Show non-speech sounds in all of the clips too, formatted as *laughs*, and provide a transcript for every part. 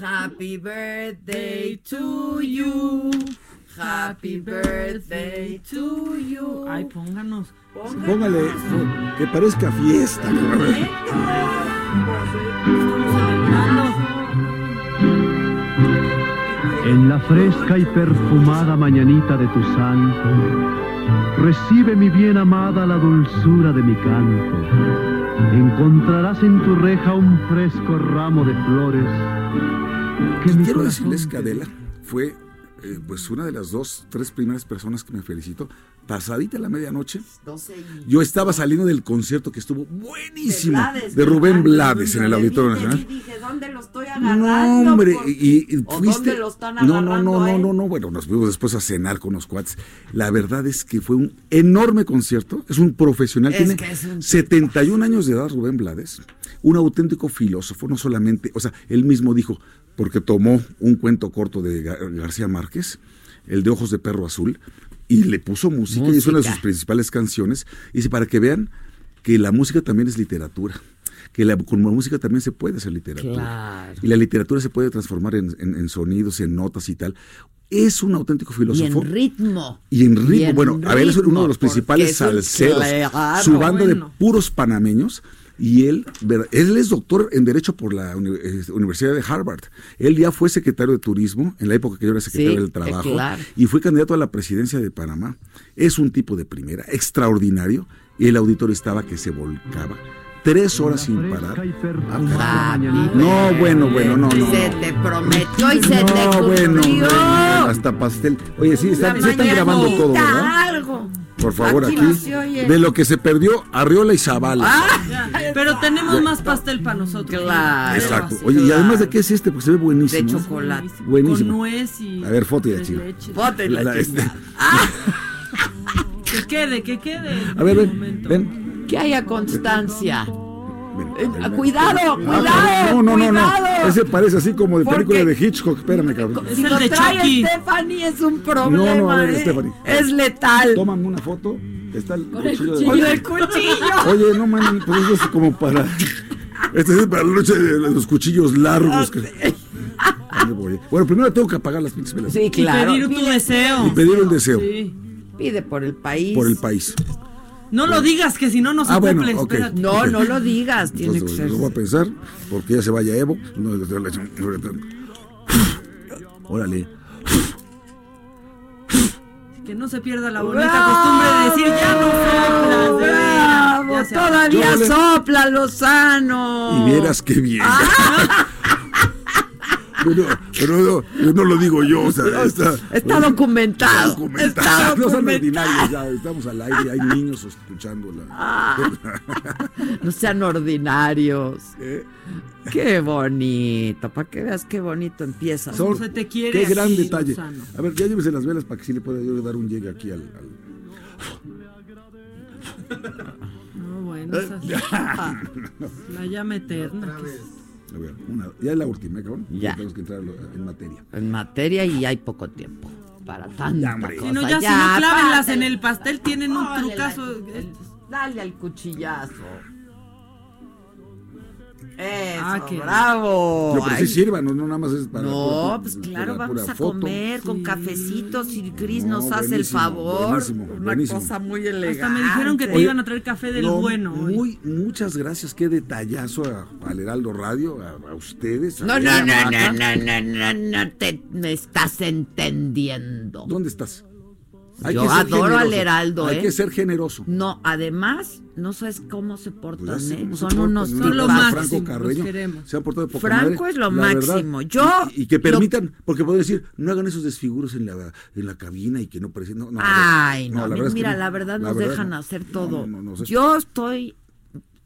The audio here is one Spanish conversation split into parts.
Happy birthday to you. Happy birthday to you. Ay, pónganos. Póngale que parezca fiesta. En la fresca y perfumada mañanita de tu santo, recibe mi bien amada la dulzura de mi canto. Encontrarás en tu reja un fresco ramo de flores. Que Y quiero decirles que Adela fue eh, pues una de las dos, tres primeras personas que me felicito. Pasadita la medianoche, 12 y... yo estaba saliendo del concierto que estuvo buenísimo Blades, de Rubén. Blades en el Auditorio Nacional. vi, Dije, ¿dónde lo estoy No, agarrando? hombre, Porque- y, y ¿O fuiste. dónde lo están no, no, no, no, eh? no, no. Bueno, nos fuimos después a cenar con los cuates. La verdad es que fue un enorme concierto. Es un profesional. Es Tiene que es un 71 años de edad, Rubén Blades. Un auténtico filósofo, no solamente. O sea, él mismo dijo, porque tomó un cuento corto de Gar- García Márquez, el de Ojos de Perro Azul, y le puso música, y es una de sus principales canciones. Y dice, para que vean que la música también es literatura. Que la, con la música también se puede hacer literatura. Claro. Y la literatura se puede transformar en, en- en sonidos, en notas y tal. Es un auténtico Y filósofo. en ritmo. Y en ritmo, Y en bueno, a ver, es uno ritmo, de los principales salseros. claro, su banda bueno. de puros panameños. Y él, él es doctor en Derecho por la eh, Universidad de Harvard. Él ya fue secretario de Turismo en la época que yo era secretario Sí, del Trabajo. claro. Y fue candidato a la presidencia de Panamá. Es un tipo de primera, extraordinario. Y el auditorio estaba que se volcaba. Tres horas sin parar. Ah. No, bueno, bueno, no, no. Se no. te prometió y se te cumplió. bueno, bueno, hasta pastel. Oye, sí, están, sí están grabando todo, ¿verdad? algo. Por favor, Aquí oye. De lo que se perdió, Arriola y Zavala. Pero tenemos más pastel para nosotros. Claro. Exacto. Oye, y además de qué es este, porque se ve De buenísimo. ¿eh? chocolate. Buenísimo. Con nuez y. A ver, foto y la chiva. leches. Bote la La- chingada. *laughs* Que quede, que quede. A ver, ven, momento. ven. Que haya constancia. Eh, ven. cuidado, Ah, cuidado, No, no, no, cuidado. no. Ese parece así como de película Porque- de Hitchcock. Espérame, cabrón. Si el lo de trae Chucky. Stephanie es un problema. No, no, a ver, ¿eh? Stephanie. Es letal. Tómame una foto. Está el cuchillo. de- Con el cuchillo. Oye, no, man, pues eso es como para. Este es para la noche de los cuchillos largos. que-. Bueno, primero tengo que apagar las pinches velas. Sí, Y claro. pedir tu deseo. Y pedir un deseo Sí. pide por el país. por el país. No lo digas, que si no nos Ah, bueno, cumple. No, no lo digas. Tiene que ser. lo voy a pensar, porque ya se vaya Evo. No, Órale. Que no se pierda la bonita costumbre de decir ya no soplas. ¡Bravo! Ya se Todavía le- sopla Lozano. Y vieras qué bien. Ah. *laughs* Pero, pero no, no lo digo yo, o sea, está, Está documentado. documentado. Está No sean documentado. ordinarios, ya estamos al aire, hay niños escuchándola. Ah. *laughs* No sean ordinarios. ¿Eh? Qué bonito. Para que veas qué bonito empieza. Son- se te quiere qué gran aquí, detalle. Lozano. A ver, ya llévese las velas para que sí le pueda yo dar un llegue aquí al. al- No, bueno, esa es *laughs* la llama eterna. que es- a ver, una- ya es la última, ¿eh, cabrón. Ya. Tenemos que entrar en materia. En materia y hay poco tiempo para tanta cosa. Si no, ya, si no clávenlas en el pastel, tienen un trucazo. la- Dale al cuchillazo. Eso, Ah, qué- bravo. No, pero sí sirvan, no, no nada más es para. no, pura- pues claro, vamos a foto. comer con cafecitos y Cris No, nos hace el favor. buenísimo, Una buenísimo. cosa muy elegante. Hasta me dijeron que te Oye, iban a traer café del No, bueno. hoy. Muy, muchas gracias, qué detallazo a, al Heraldo Radio, a, a ustedes. a No, no, no, no, no, no, no, no te me estás entendiendo. ¿Dónde estás? Yo adoro al generoso. Heraldo, Hay ¿eh? que ser generoso. No, además, no sabes cómo se portan, Pues ¿eh? Son unos ¿no? Son lo máximo. Franco Carreño se han portado de poca Franco madre, es lo verdad. máximo. Yo y, y que lo- permitan, porque puedo decir, no hagan esos desfiguros en la, en la cabina y que no parecen. No, Ay, no, la verdad es que mira, la verdad nos dejan hacer todo. no, no, no. Yo estoy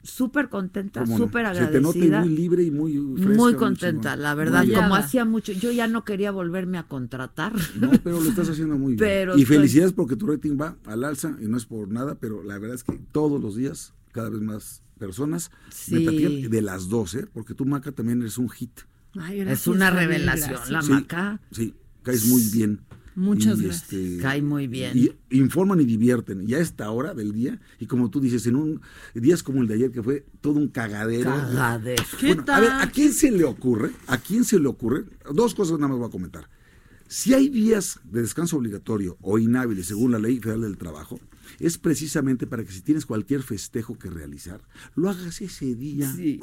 súper contenta, ¿Cómo no? súper Se te nota agradecida. muy libre y muy fresca. Muy contenta, la verdad, Muy como hacía mucho, yo ya no quería volverme a contratar. No, pero lo estás haciendo muy *laughs* bien. Pero y estoy- felicidades porque tu rating va al alza y no es por nada, pero la verdad es que todos los días, cada vez más personas me Sí. platican de las dos, ¿eh? Porque tú, Maca, también eres un hit. Ay, es una revelación, gracias. la Sí, maca Sí, caes muy bien. Muchas Y, gracias. este, cae muy bien. Y informan y divierten. Y a esta hora del día, y como tú dices, en un días como el de ayer, que fue todo un cagadero. Cagadero. ¿Qué Bueno, tal? a ver, ¿a quién se le ocurre? ¿A quién se le ocurre? Dos cosas nada más voy a comentar. Si hay días de descanso obligatorio o inhábiles según la Ley Federal del Trabajo, es precisamente para que si tienes cualquier festejo que realizar, lo hagas ese día. Sí,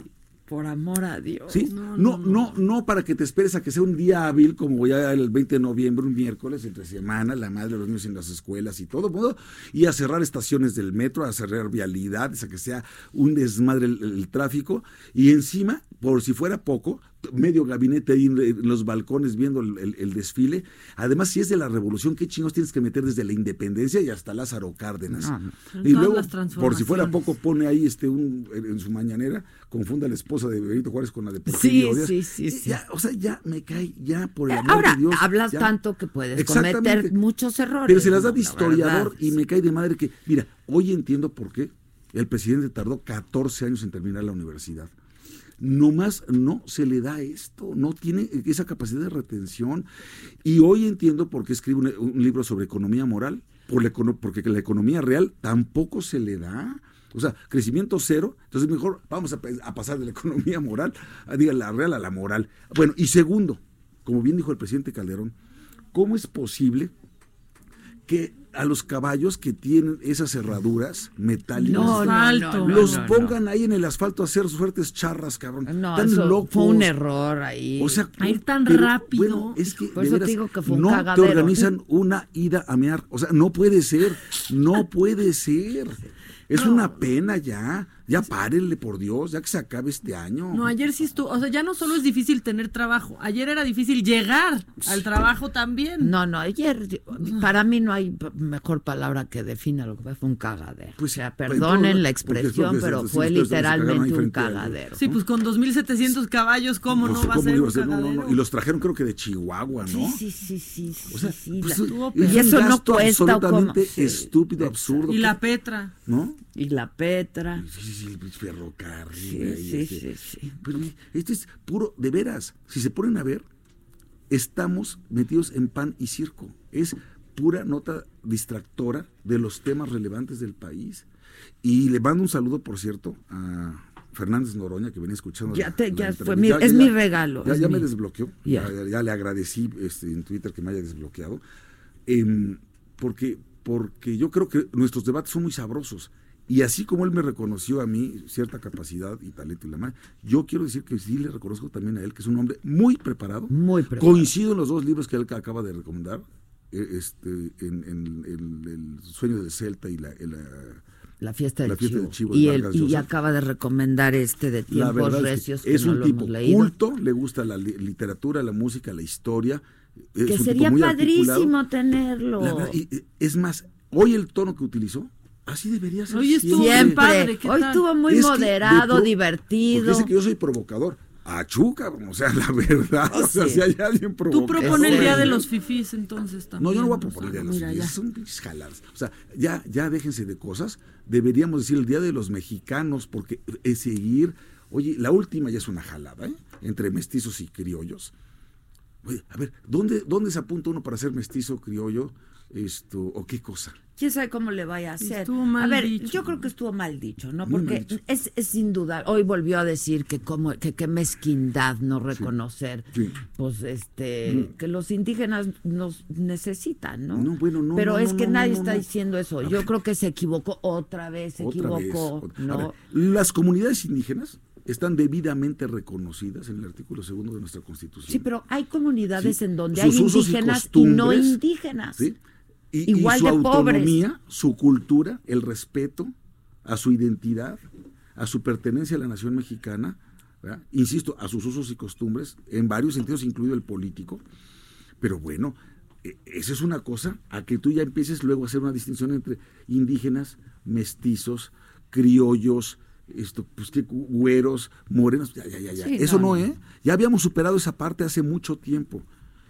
por amor a Dios. ¿Sí? No, no, no, para que te esperes a que sea un día hábil, como ya el 20 de noviembre, un miércoles, entre semana, la madre de los niños en las escuelas y todo, mundo, y a cerrar estaciones del metro, a cerrar vialidades, a que sea un desmadre el, el tráfico, y encima, por si fuera poco, medio gabinete ahí en, en los balcones viendo el, el- el desfile. Además, si es de la revolución, ¿qué chingos tienes que meter desde la independencia y hasta Lázaro Cárdenas? No, no. En Y luego, por si fuera poco, pone ahí este un en su mañanera, confunda a la esposa de Benito Juárez con la de Sí, Porfirio Díaz. sí, sí, Y sí. ya, o sea, ya me cae, ya por el Eh, amor Ahora, de Dios. hablas ya. tanto que puedes cometer muchos errores. Pero se las da de historiador verdad, y me cae de madre que, mira, hoy entiendo por qué el presidente tardó 14 años en terminar la universidad. Nomás no se le da esto, no tiene esa capacidad de retención. Y hoy entiendo por qué escribe un, un libro sobre economía moral, por la porque la economía real tampoco se le da. O sea, crecimiento cero, entonces mejor vamos a, a pasar de la *laughs* economía moral, a, diga, la real a la moral. Bueno, y segundo, como bien dijo el presidente Calderón, ¿cómo es posible que a los caballos que tienen esas cerraduras metálicas No, no, no, Asfalto. no, los no, pongan ahí en el asfalto a hacer sus fuertes charras, cabrón. No, Están eso locos. fue un error ahí. O sea, A ir tan pero, rápido. Bueno, es que Por eso te digo que fue un no cagadero. te organizan una ida a mear. O sea, no puede ser. No puede ser. Es una pena ya. Ya párenle, por Dios, ya que se acabe este año. No, ayer sí estuvo, o sea, ya no solo es difícil tener trabajo, ayer era difícil llegar al trabajo también. No, no, ayer, para mí no hay mejor palabra que defina lo que fue, fue un cagadero. Pues, o sea, pues, perdonen la expresión, pero fue sí, literalmente un cagadero. Sí, pues con 2.700 caballos, ¿cómo no va a ¿cómo ser un ser? No, no? Y los trajeron creo que de Chihuahua, ¿no? Sí, sí, sí, sí, sí, O sea, sí, pues, la-. Y un eso no cuesta, ¿o cómo? absolutamente Sí, estúpido, absurdo. Y la Petra. ¿No? Y la Petra. Sí, sí, sí, el ferrocarril. Sí, ahí, sí, este. sí, sí. Pero este es puro, de veras, si se ponen a ver, estamos metidos en pan y circo. Es pura nota distractora de los temas relevantes del país. Y le mando un saludo, por cierto, a Fernández Noroña, que venía escuchando. Ya la- te- la ya fue mi- es mi regalo, Ya, es me desbloqueó. Ya. Ya, ya le agradecí este, en Twitter que me haya desbloqueado. Em, porque, porque yo creo que nuestros debates son muy sabrosos. Y así como él me reconoció a mí cierta capacidad y talento y la madre, yo quiero decir que sí le reconozco también a él, que es un hombre muy preparado. Muy preparado. Coincido en los dos libros que él acaba de recomendar, eh, este, en, en- en El sueño del Celta y la... la- La fiesta del La fiesta chivo. del chivo y, acaba de recomendar este de tiempos verdad es, recios que que es no un lo tipo hemos culto, le gusta la li- literatura, la música, la historia. que sería articulado. padrísimo tenerlo. Verdad, y- es más, hoy el tono que utilizó, así debería ser. Hoy estuvo siempre. Siempre. padre, ¿qué Hoy tal? estuvo muy Es moderado, divertido. Porque dice que yo soy provocador. Achú, cabrón, o sea, la verdad. Oh, o sea, sí. si hay alguien Tú provocador. propone el día de los fifís entonces también. No, yo no voy a proponer el día de los fifís, son pinches jaladas. O sea, ya, ya déjense de cosas. Deberíamos decir el día de los mexicanos, porque es seguir. Oye, la última ya es una jalada, ¿eh? Entre mestizos y criollos. Oye, a ver, ¿dónde, ¿dónde se apunta uno para ser mestizo, criollo? Esto, o qué cosa? ¿Quién sabe cómo le vaya a hacer? Estuvo mal a ver, dicho. yo creo que estuvo mal dicho, ¿no? Porque dicho. es, es sin duda, hoy volvió a decir que como que qué mezquindad no reconocer, sí. pues este, Mm. que los indígenas nos necesitan, ¿no? No, bueno, no, Pero no, es no, que no, nadie no, está no. diciendo eso. A Yo ver. creo que se equivocó otra vez, se Otra vez, equivocó, ¿no? ver, las comunidades indígenas están debidamente reconocidas en el artículo segundo de nuestra Constitución. Sí, pero hay comunidades Sí, en donde sus hay usos y indígenas y, no indígenas. ¿sí? Y, su de pobres. autonomía, su cultura, el respeto a su identidad, a su pertenencia a la nación mexicana, ¿verdad? insisto, a sus usos y costumbres, en varios sentidos, incluido el político. Pero bueno, e- esa es una cosa, a que tú ya empieces luego a hacer una distinción entre indígenas, mestizos, criollos, esto, pues que güeros, morenos, ya, ya, ya, ya. Sí, Eso no, no, no. ¿eh? Ya habíamos superado esa parte hace mucho tiempo.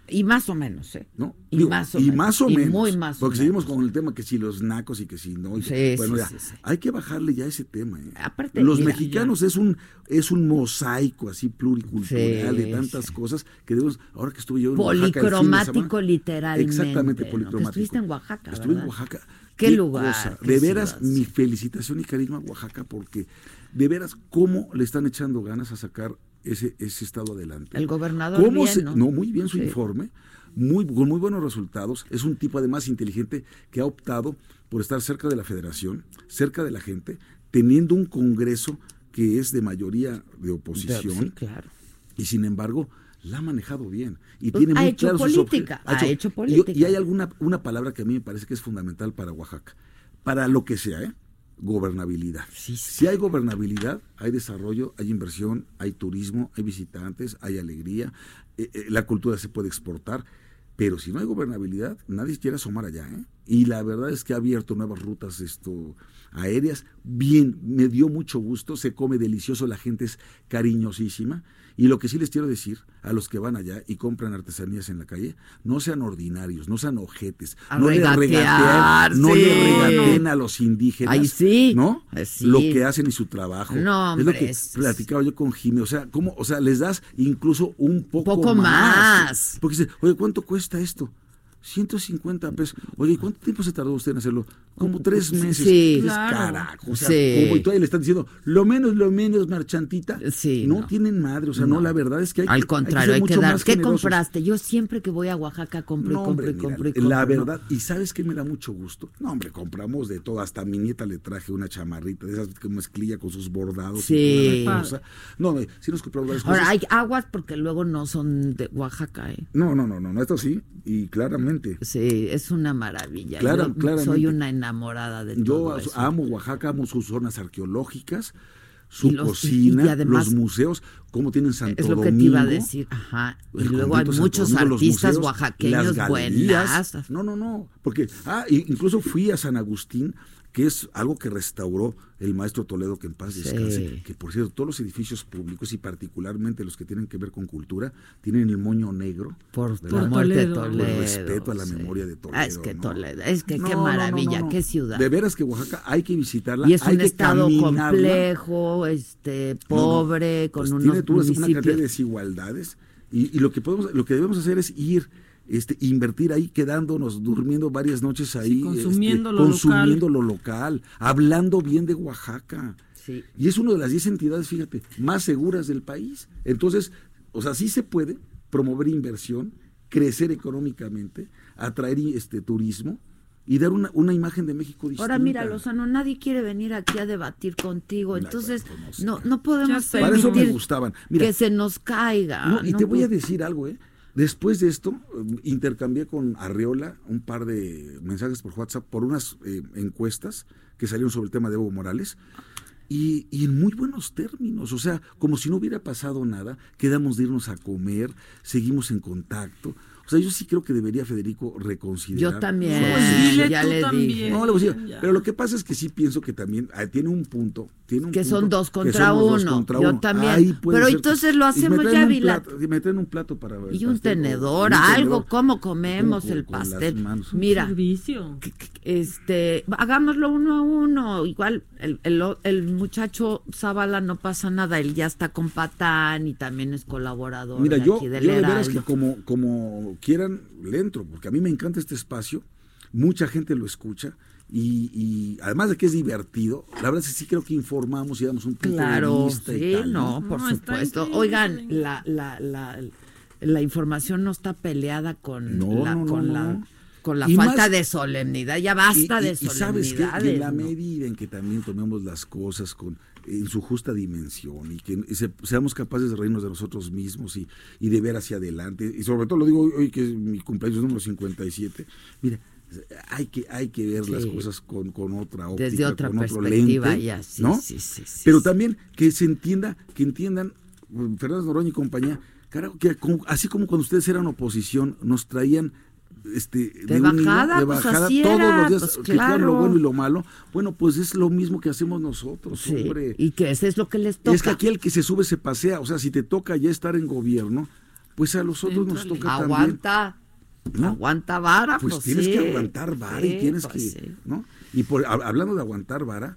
Y más o menos, ¿eh? ¿no? Y Digo, más o y menos. más o Y menos. muy más o Porque seguimos menos. con el tema que si los nacos y que si no. y- Sí, bueno, sí, ya, sí, hay que bajarle ya ese tema. ¿eh? Aparte, los mira, mexicanos es un es un mosaico así pluricultural de tantas cosas que debemos, ahora que estuve yo en Policromático literalmente. Exactamente, ¿no? policromático. Estuviste en Oaxaca, Estuve en. Oaxaca. Qué lugar, qué De veras, ciudad, mi felicitación y cariño a Oaxaca porque de veras cómo le están echando ganas a sacar ese, ese estado adelante. El gobernador ¿Cómo bien, se- ¿no? muy bien su Sí. informe, muy, con muy buenos resultados. Es un tipo además inteligente que ha optado por estar cerca de la federación, cerca de la gente, teniendo un Congreso que es de mayoría de oposición Sí, claro. y sin embargo la ha manejado bien y Pues, tiene ha muy hecho claros sus política, ha hecho y- política. Y, hay alguna una palabra que a mí me parece que es fundamental para Oaxaca, para lo que sea, ¿eh? Gobernabilidad. Sí, sí. Si hay gobernabilidad, hay desarrollo, hay inversión, hay turismo, hay visitantes, hay alegría, eh, eh, la cultura se puede exportar. Pero si no hay gobernabilidad, nadie quiere asomar allá. ¿eh? Y la verdad es que ha abierto nuevas rutas esto, aéreas. Bien, me dio mucho gusto, se come delicioso, la gente es cariñosísima. Y lo que sí les quiero decir a los que van allá y compran artesanías en la calle, no sean ordinarios, no sean ojetes, A no le regatear, regateen, no le regateen a los indígenas, Ay, sí. ¿no? Sí. Lo que hacen y su trabajo. No, es lo hombre, que es- platicaba yo con Jimmy, o sea, ¿cómo? O sea, les das incluso un poco, Poco más. Porque dice, oye, ¿cuánto cuesta esto? 150 pesos. Oye, ¿y cuánto tiempo se tardó usted en hacerlo? Como tres meses. Sí. Claro. Carajo, o sea, Sí. como y todavía le están diciendo, lo menos, lo menos, marchantita. Sí, no, no. tienen madre, o sea, no, la verdad es que hay que- Al hay que contrario, hay que, dar. más ¿Qué generosos. compraste? Yo siempre que voy a Oaxaca compro y compro hombre, y mira, compro y compro. la ¿no? verdad, y sabes que me da mucho gusto. No, hombre, compramos de todo. Hasta a mi nieta le traje una chamarrita de esas que mezclilla con sus bordados. Sí. Y toda la cosa. No, sí nos compramos varias Ahora, cosas. hay aguas porque luego no son de Oaxaca, ¿eh? No, no, no, no, no, esto sí, y claramente. Sí, es una maravilla. Claro, Yo claramente. soy una enamorada de Yo todo eso. amo Oaxaca, amo sus zonas arqueológicas, su Y los- cocina, y- además- los museos, cómo tienen Santo Es lo que Domingo. te iba a decir. Ajá. Y luego hay muchos Domingo, artistas museos, oaxaqueños buenas. No, no, no. Porque, ah, incluso fui a San Agustín, que es algo que restauró el maestro Toledo, que en paz descanse. Sí. Que por cierto, todos los edificios públicos y particularmente los que tienen que ver con cultura, tienen el moño negro. Por ¿verdad? la muerte de Toledo. Toledo. Por respeto a la sí. memoria de Toledo. Ah, es que ¿no? Toledo, es que No, qué no, no, maravilla, no, no. qué ciudad. De veras que Oaxaca hay que visitarla. y es hay un que estado caminarla. complejo, este, No, no, pobre, con pues unos tiene tú una cantidad de desigualdades y, y lo que podemos lo que debemos hacer es ir este invertir ahí quedándonos durmiendo varias noches ahí consumiendo este, lo consumiendo lo local hablando bien de Oaxaca Sí. y es una de las 10 entidades fíjate más seguras del país entonces o sea sí se puede promover inversión crecer económicamente atraer este turismo y dar una, una imagen de México distinta Ahora mira, Lozano, nadie quiere venir aquí a debatir contigo, entonces pues no, no podemos sé. para eso me permitir gustaban Mira, que se nos caiga. No, y no te voy a decir algo, ¿eh? Después de esto, eh, intercambié con Arreola un par de mensajes por WhatsApp por unas eh, encuestas que salieron sobre el tema de Evo Morales. Y, y en muy buenos términos, o sea, como si no hubiera pasado nada, quedamos de irnos a comer, seguimos en contacto. O sea, yo sí creo que debería Federico reconsiderar. Yo también. Pues dile ya tú le también. dije. No, le voy a decir, Ya. pero lo que pasa es que sí pienso que también ah, tiene un punto. Tiene un Que son dos que contra dos uno. contra Yo uno. también. Ahí puede Pero ser entonces que- lo hacemos ya plato- y me traen un plato para Y un o- tenedor, algo, tenedor. ¿cómo comemos Con- el pastel? manos. Mira, Servicio. este, hagámoslo uno a uno. Igual el, el, el muchacho Zavala no pasa nada, él ya está con Patán y también es colaborador Mira, de yo, aquí yo del de veras que Heraldo. como, quieran le entro, porque a mí me encanta este espacio, mucha gente lo escucha y, y además de que es divertido, la verdad es que sí creo que informamos y damos un punto Claro, de vista y sí, tal, no, por No, está supuesto. Oigan, la, la, la, la información no está peleada con No, la, no, no, con no, la, no. con la Y falta más- de solemnidad. Ya Y- basta y- de y sabes que en la medida en que también tomemos las cosas con en su justa dimensión y que se- seamos capaces de reírnos de nosotros mismos y, y de ver hacia adelante. Y sobre todo lo digo hoy, que es mi cumpleaños número 57 mira hay que hay que ver las cosas con, con otra óptica Desde otra con otro perspectiva, lente, ya, sí, ¿no? sí, pero también que se entienda que entiendan mm, Fernández Noroña y compañía carajo, que como- así como cuando ustedes eran oposición nos traían este, De un hilo, bajada, de pues, bajada así todos era, los días, pues, que digan lo claro. bueno y lo malo. Bueno, pues es lo mismo que hacemos nosotros, Sí, hombre. y que ese es lo que les toca. Es que aquí el que se sube se pasea. O sea, si te toca ya estar en gobierno, pues a los otros nos toca también. aguanta, ¿no? aguanta vara, Pues, pues, tienes sí. que aguantar vara y tienes pues, que. ¿no? Y por, hab- hablando de aguantar vara,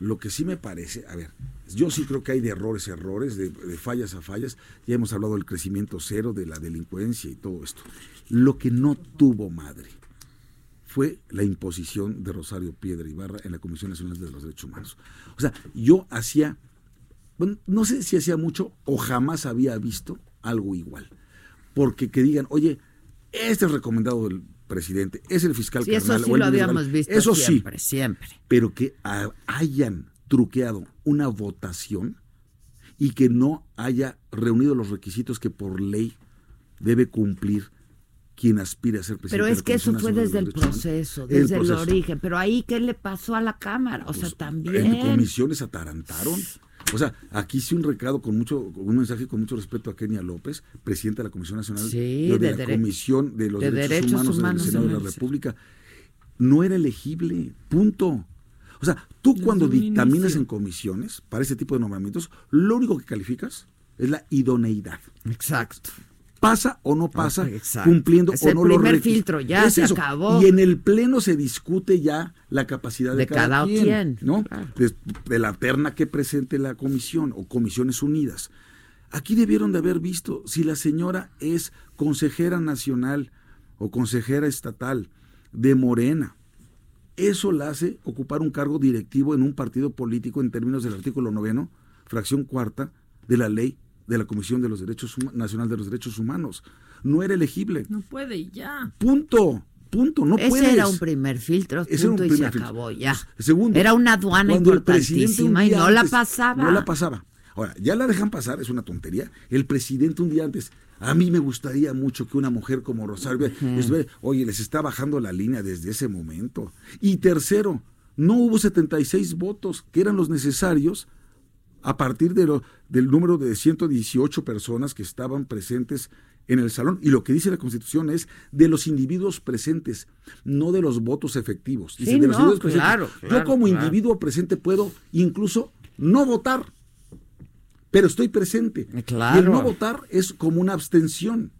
lo que sí me parece, a ver, yo sí creo que hay de errores, errores, de, de fallas a fallas. Ya hemos hablado del crecimiento cero, de la delincuencia y todo esto. Lo que no tuvo madre fue la imposición de Rosario Piedra Ibarra en la Comisión Nacional de los Derechos Humanos. O sea, yo hacía, bueno, no sé si hacía mucho o jamás había visto algo igual. Porque que digan, oye, este es recomendado del presidente, es el fiscal Sí, eso carnal, sí o el lo habíamos visto Eso siempre, sí, siempre. pero que ha- hayan truqueado una votación y que no haya reunido los requisitos que por ley debe cumplir quien aspire a ser presidente. Pero es que eso fue desde el proceso, El desde el, proceso. origen. Pero ahí, ¿qué le pasó a la Cámara? O sea, Pues, también. En comisiones atarantaron. O sea, aquí sí un recado con mucho, un mensaje con mucho respeto a Kenia López, presidenta de la Comisión Nacional Sí, de, de la Comisión de los de Derechos, Derechos Humanos, Humanos del Senado de la el- República. No era elegible, punto. O sea, tú Desde cuando dictaminas inicio. en comisiones para ese tipo de nombramientos, lo único que calificas es la idoneidad. Exacto. Pasa o no pasa, exacto. cumpliendo Es o el no los primer requisitos. filtro, ya Es se eso. acabó. Y en el pleno se discute ya la capacidad de, De cada quien, quien, ¿no? claro. De, de la terna que presente la comisión o comisiones unidas. Aquí debieron de haber visto si la señora es consejera nacional o consejera estatal de Morena. Eso la hace ocupar un cargo directivo en un partido político en términos del artículo noveno, fracción cuarta de la ley de la Comisión de los Derechos Nacional de los Derechos Humanos. No era elegible. No puede y ya. Punto. Punto. No Ese puedes. era un primer filtro, Ese era un punto, y se filtro. acabó ya. Pues, Segundo, era una aduana importantísima un y no la pasaba. No la pasaba. Ahora, ya la dejan pasar, es una tontería. El presidente un día antes, a mí me gustaría mucho que una mujer como Rosario, estuviera- oye, les está bajando la línea desde ese momento. Y tercero, no hubo 76 votos, que eran los necesarios a partir de lo- del número de 118 personas que estaban presentes en el salón. Y lo que dice la Constitución es de los individuos presentes, no de los votos efectivos. Dice, Sí, de los no, individuos presentes. claro, Yo claro, como claro. individuo presente puedo incluso no votar, pero estoy presente. Eh, claro. Y el no votar es como una abstención.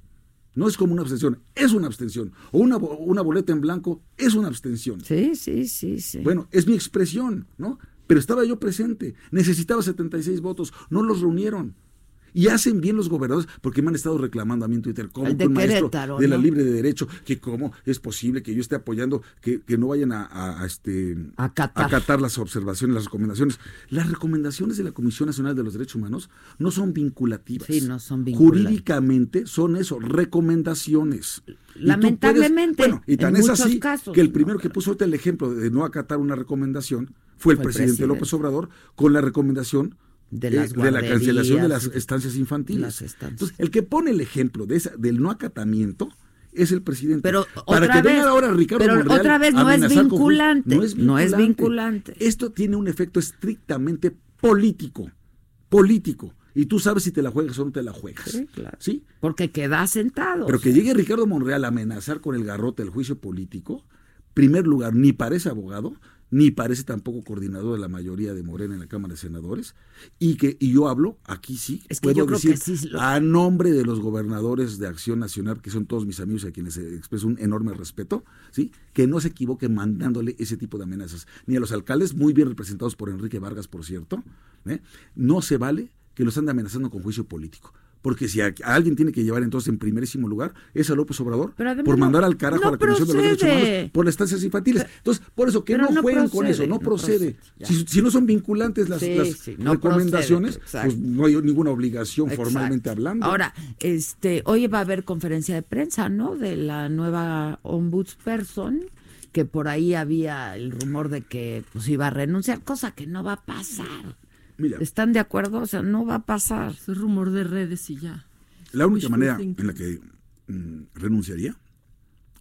No es como una abstención, es una abstención. O una, una boleta en blanco es una abstención. Sí, sí, sí, sí. Bueno, es mi expresión, ¿no? Pero estaba yo presente, necesitaba 76 votos, no los reunieron. Y hacen bien los gobernadores, porque me han estado reclamando a mí en Twitter, como un maestro de la libre de derecho, que cómo es posible que yo esté apoyando, que, que no vayan a, a- a, este, Acatar. acatar las observaciones, las recomendaciones. Las recomendaciones de la Comisión Nacional de los Derechos Humanos no son vinculativas. Sí, no son vinculantes. Jurídicamente son eso, recomendaciones. Y puedes- Lamentablemente, bueno, y tan en es así casos, que el ¿no? primero que puso ahorita el ejemplo de no acatar una recomendación fue el Fue el presidente, presidente. López Obrador con la recomendación De eh, las la cancelación de las estancias infantiles. las estancias. Entonces, el que pone el ejemplo de esa, del no acatamiento es el presidente. Pero Para otra que venga vez- ahora Ricardo pero Monreal otra vez no es vinculante, no es vinculante. Esto tiene un efecto estrictamente político, político. Y tú sabes si te la juegas o no te la juegas. Sí, claro. ¿Sí? Porque queda sentado. Pero o que llegue Ricardo Monreal a amenazar con el garrote el juicio político, primer lugar, ni parece abogado, ni parece tampoco coordinador de la mayoría de Morena en la Cámara de Senadores, y que y yo hablo, aquí sí, Es que puedo yo creo decir, que sí lo- a nombre de los gobernadores de Acción Nacional, que son todos mis amigos y a quienes expreso un enorme respeto, ¿sí? que no se equivoquen mandándole ese tipo de amenazas, ni a los alcaldes, muy bien representados por Enrique Vargas, por cierto, ¿eh? no se vale que los ande amenazando con juicio político. Porque si a, a alguien tiene que llevar entonces en primerísimo lugar es a López Obrador además por mandar al carajo no a la Comisión de los Derechos. Humanos por las estancias infantiles. Entonces, por eso que no, no jueguen con eso, no no procede. si, si no son vinculantes las, Sí, las sí, recomendaciones, pues no hay ninguna obligación Exacto. formalmente hablando. Ahora, este, hoy va a haber conferencia de prensa, ¿no? De la nueva ombudsperson, que por ahí había el rumor de que pues iba a renunciar, cosa que no va a pasar. Mira, ¿Están de acuerdo? O sea, no va a pasar. Ese rumor de redes y ya. la única manera en la que mm, renunciaría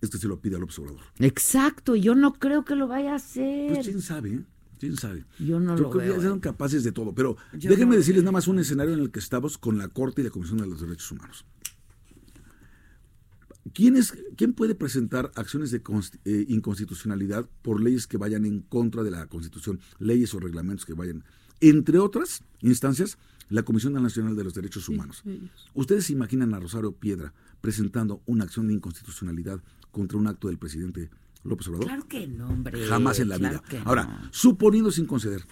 es que se lo pida a López Obrador. Exacto, yo no creo que lo vaya a hacer. Pues quién sabe, ¿eh? ¿Quién sabe? Yo no Yo lo creo que ya son ¿eh? capaces de todo. Pero Yo déjenme no- decirles nada más un escenario en el que estamos con la Corte y la Comisión de los Derechos Humanos. ¿quién, es, ¿quién puede presentar acciones de eh, inconstitucionalidad por leyes que vayan en contra de la Constitución, leyes o reglamentos que vayan, entre otras instancias, la Comisión Nacional de los Derechos Humanos? ¿Ustedes se imaginan a Rosario Piedra presentando una acción de inconstitucionalidad contra un acto del presidente López Obrador? Claro que no, hombre. Jamás en la vida. Ahora, suponiendo sin conceder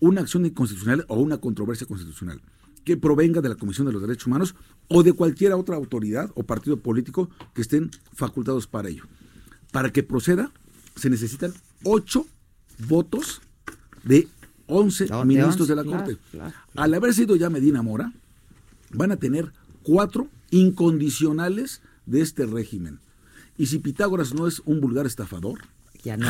una acción inconstitucional o una controversia constitucional que provenga de la Comisión de los Derechos Humanos o de cualquier otra autoridad o partido político que estén facultados para ello. Para que proceda, se necesitan ocho votos de once ministros de la Corte. Al haber sido ya Medina Mora, van a tener cuatro incondicionales de este régimen. Y si Pitágoras no es un vulgar estafador,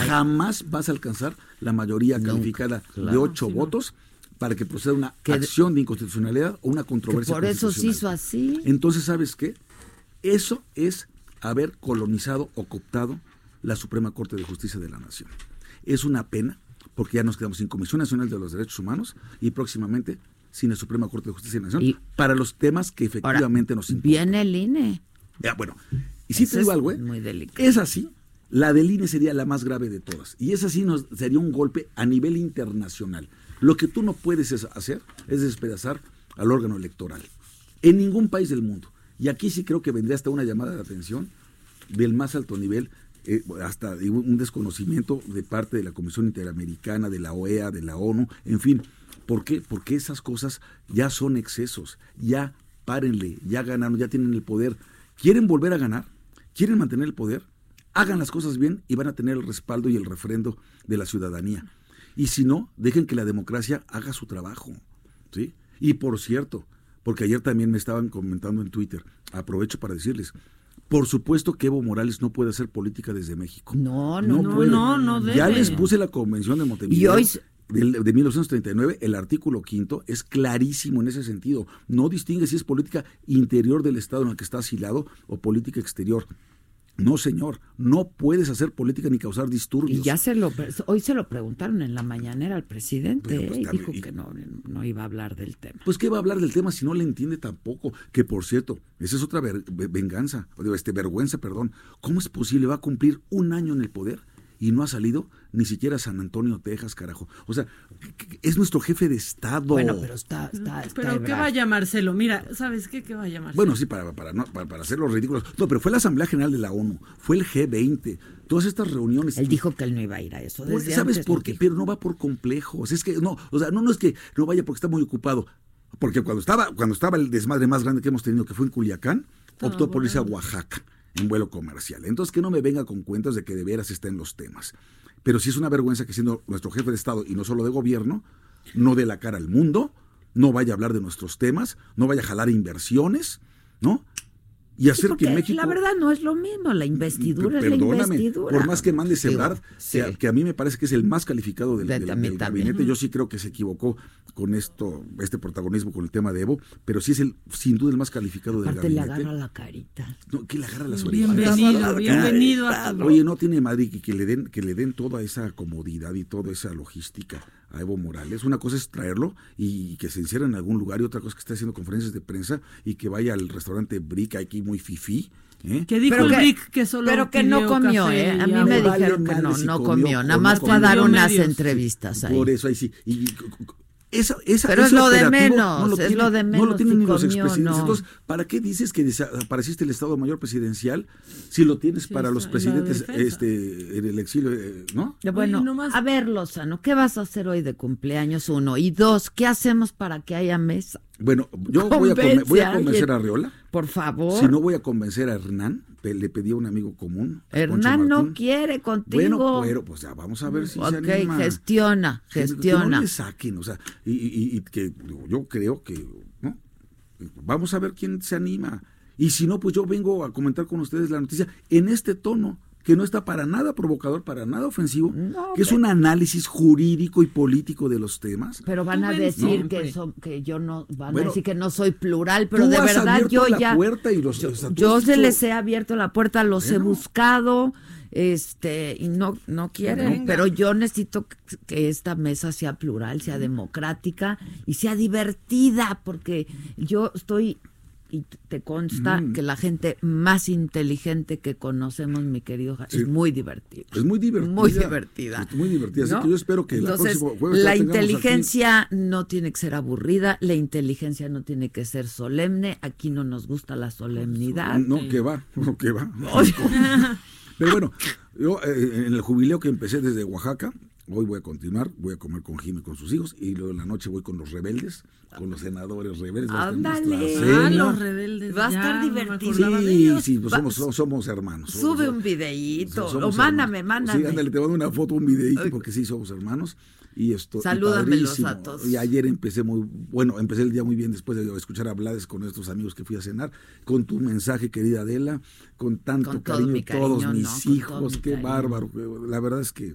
jamás vas a alcanzar la mayoría calificada de ocho votos para que proceda una acción de inconstitucionalidad o una controversia. por eso se hizo así. Entonces, ¿sabes qué? Eso es haber colonizado o cooptado la Suprema Corte de Justicia de la Nación. Es una pena porque ya nos quedamos sin Comisión Nacional de los Derechos Humanos y próximamente sin la Suprema Corte de Justicia de la Nación para los temas que efectivamente nos importan. Viene el INE. Bueno, y si te digo algo, ¿eh? es así, la del INE sería la más grave de todas. Y esa sí nos sería un golpe a nivel internacional. Lo que tú no puedes hacer es despedazar al órgano electoral. En ningún país del mundo. Y aquí sí creo que vendría hasta una llamada de atención del más alto nivel, eh, hasta un desconocimiento de parte de la Comisión Interamericana, de la OEA, de la ONU, en fin. ¿Por qué? Porque esas cosas ya son excesos. Ya párenle, ya ganaron, ya tienen el poder. ¿Quieren volver a ganar? ¿Quieren mantener el poder? Hagan las cosas bien y van a tener el respaldo y el refrendo de la ciudadanía. Y si no, dejen que la democracia haga su trabajo. ¿sí? Y por cierto, porque ayer también me estaban comentando en Twitter, aprovecho para decirles, por supuesto que Evo Morales no puede hacer política desde México. No, no, no, no, no, Ya les puse la convención de Montevideo. de, de 1939, el artículo quinto es clarísimo en ese sentido. No distingue si es política interior del Estado en el que está asilado o política exterior. No, señor, no puedes hacer política ni causar disturbios. Y ya se lo, hoy se lo preguntaron en la mañanera al presidente pues, y dijo que no, no iba a hablar del tema. Pues qué va a hablar del tema si no le entiende tampoco. Que por cierto, esa es otra venganza, este, vergüenza, perdón. ¿Cómo es posible? Va a cumplir un año en el poder y no ha salido ni siquiera San Antonio, Texas, carajo. O sea, es nuestro jefe de Estado. Bueno, pero está... está, pero ¿qué va a llamárselo? Mira, ¿sabes qué? ¿Qué va a llamarse? Bueno, sí, para, para, no, para, hacer los ridículos. No, pero fue la Asamblea General de la ONU, fue el G20, todas estas reuniones. Él dijo que él no iba a ir a eso. ¿Sabes por qué? Pero no va por complejos. Es que no, o sea, no, no es que no vaya porque está muy ocupado. Porque cuando estaba, cuando estaba el desmadre más grande que hemos tenido, que fue en Culiacán, optó por irse a Oaxaca en vuelo comercial. Entonces que no me venga con cuentos de que de veras está en los temas. Pero sí es una vergüenza que siendo nuestro jefe de Estado y no solo de gobierno, no dé la cara al mundo, no vaya a hablar de nuestros temas, no vaya a jalar inversiones, ¿no? Y hacer que México. La verdad no es lo mismo, la investidura es la investidura. Por más que mande Sebrar, que, a mí me parece que es el más calificado del, gabinete, yo sí creo que se equivocó con esto, este protagonismo con el tema de Evo, pero sí es el, sin duda el más calificado del Aparte gabinete. le agarra la carita. No, que le agarra las orejas. Bienvenido, bienvenido a Oye, no tiene madre que, que le den, que le den toda esa comodidad y toda esa logística a Evo Morales. Una cosa es traerlo y que se encierre en algún lugar y otra cosa es que esté haciendo conferencias de prensa y que vaya al restaurante Brick aquí muy fifí. ¿eh? Que dijo pero que, que solo Pero que no comió, ¿eh? A mí me dijeron que no, no comió, nada más para dar unas entrevistas ahí. Por eso ahí sí. Y, esa, esa, Pero es lo de menos, no es lo de menos. No lo tienen ni los expresidentes. Entonces, ¿para qué dices que desapareciste el Estado Mayor Presidencial si lo tienes para los presidentes este, en el exilio, eh, no? Bueno, a ver, Lozano, ¿qué vas a hacer hoy de cumpleaños? Uno. Y dos, ¿qué hacemos para que haya mesa? Bueno, yo voy a, voy a, convencer a Riola. Por favor. Si no voy a convencer a Hernán, le pedí a un amigo común. Hernán no quiere contigo. Bueno, pero pues ya vamos a ver si se anima. gestiona, gestiona. Que no le saquen, o sea, y, y, que yo creo que, ¿no? Vamos a ver quién se anima. Y si no, pues yo vengo a comentar con ustedes la noticia en este tono que no está para nada provocador, para nada ofensivo, que es un análisis jurídico y político de los temas. Pero van a decir que, que yo no, van a decir que no soy plural, pero de verdad yo ya, yo, se les he abierto la puerta, los he buscado, este y no no quieren pero yo necesito que esta mesa sea plural sea democrática y sea divertida porque yo estoy y te consta que la gente más inteligente que conocemos, mi querido, es muy divertida. Es muy divertida. Muy divertida. muy divertida. Así que yo espero que Entonces, la inteligencia no tiene que ser aburrida, la inteligencia no tiene que ser solemne. Aquí no nos gusta la solemnidad. No, que va, *laughs* no, que va. Pero bueno, yo eh, en el jubileo que empecé desde Oaxaca, Hoy voy a continuar, voy a comer con Jimmy con sus hijos y luego en la noche voy con los rebeldes, con los senadores rebeldes. Ándale, ah, los rebeldes. Va a estar divertido. Sí, sí, pues somos, somos, hermanos. Sube un videíto, o mándame, mándame. Sí, ándale, te mando una foto, un videíto, porque sí, somos hermanos. Y esto, Salúdamelos a todos. Y ayer empecé muy, bueno, empecé el día muy bien después de escuchar hablares con estos amigos que fui a cenar, con tu mensaje, querida Adela, con tanto cariño, todos mis hijos, qué bárbaro. La verdad es que